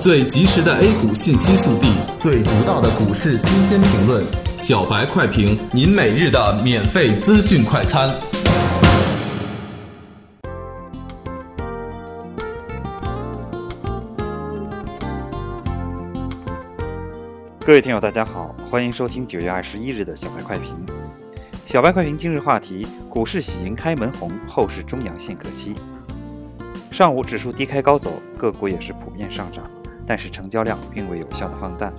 最及时的 A 股信息速递，最独到的股市新鲜评论，小白快评，您每日的免费资讯快餐。各位听友，大家好，欢迎收听九月二十一日的小白快评。小白快评今日话题：股市喜迎开门红，后市中阳线可期。上午指数低开高走，个股也是普遍上涨，但是成交量并未有效的放大。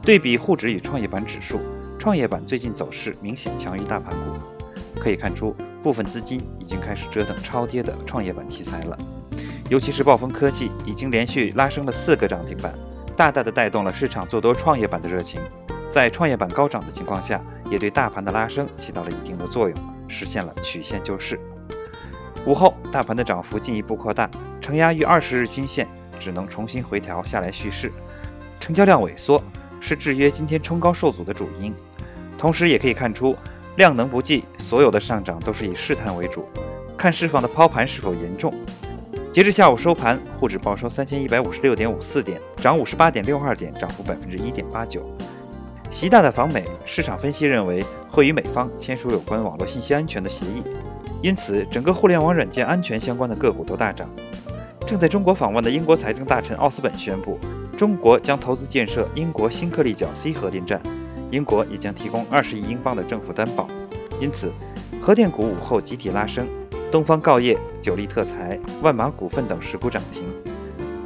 对比沪指与创业板指数，创业板最近走势明显强于大盘股，可以看出部分资金已经开始折腾超跌的创业板题材了。尤其是暴风科技已经连续拉升了四个涨停板，大大的带动了市场做多创业板的热情。在创业板高涨的情况下，也对大盘的拉升起到了一定的作用，实现了曲线救市。午后，大盘的涨幅进一步扩大，承压于二十日均线，只能重新回调下来蓄势。成交量萎缩是制约今天冲高受阻的主因。同时，也可以看出量能不济，所有的上涨都是以试探为主，看释放的抛盘是否严重。截至下午收盘，沪指报收三千一百五十六点五四点，涨五十八点六二点，涨幅百分之一点八九。习大大访美，市场分析认为会与美方签署有关网络信息安全的协议。因此，整个互联网软件安全相关的个股都大涨。正在中国访问的英国财政大臣奥斯本宣布，中国将投资建设英国新克利角 C 核电站，英国也将提供二十亿英镑的政府担保。因此，核电股午后集体拉升，东方锆业、九力特材、万马股份等十股涨停。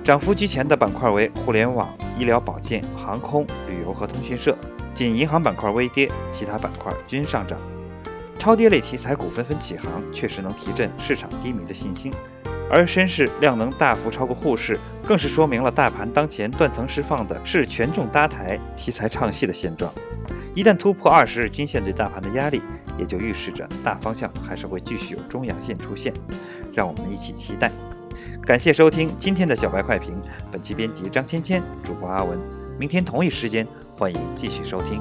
涨幅居前的板块为互联网、医疗保健、航空、旅游和通讯社，仅银行板块微跌，其他板块均上涨。超跌类题材股纷纷起航，确实能提振市场低迷的信心。而深市量能大幅超过沪市，更是说明了大盘当前断层释放的是权重搭台、题材唱戏的现状。一旦突破二十日均线对大盘的压力，也就预示着大方向还是会继续有中阳线出现。让我们一起期待。感谢收听今天的小白快评，本期编辑张芊芊，主播阿文。明天同一时间，欢迎继续收听。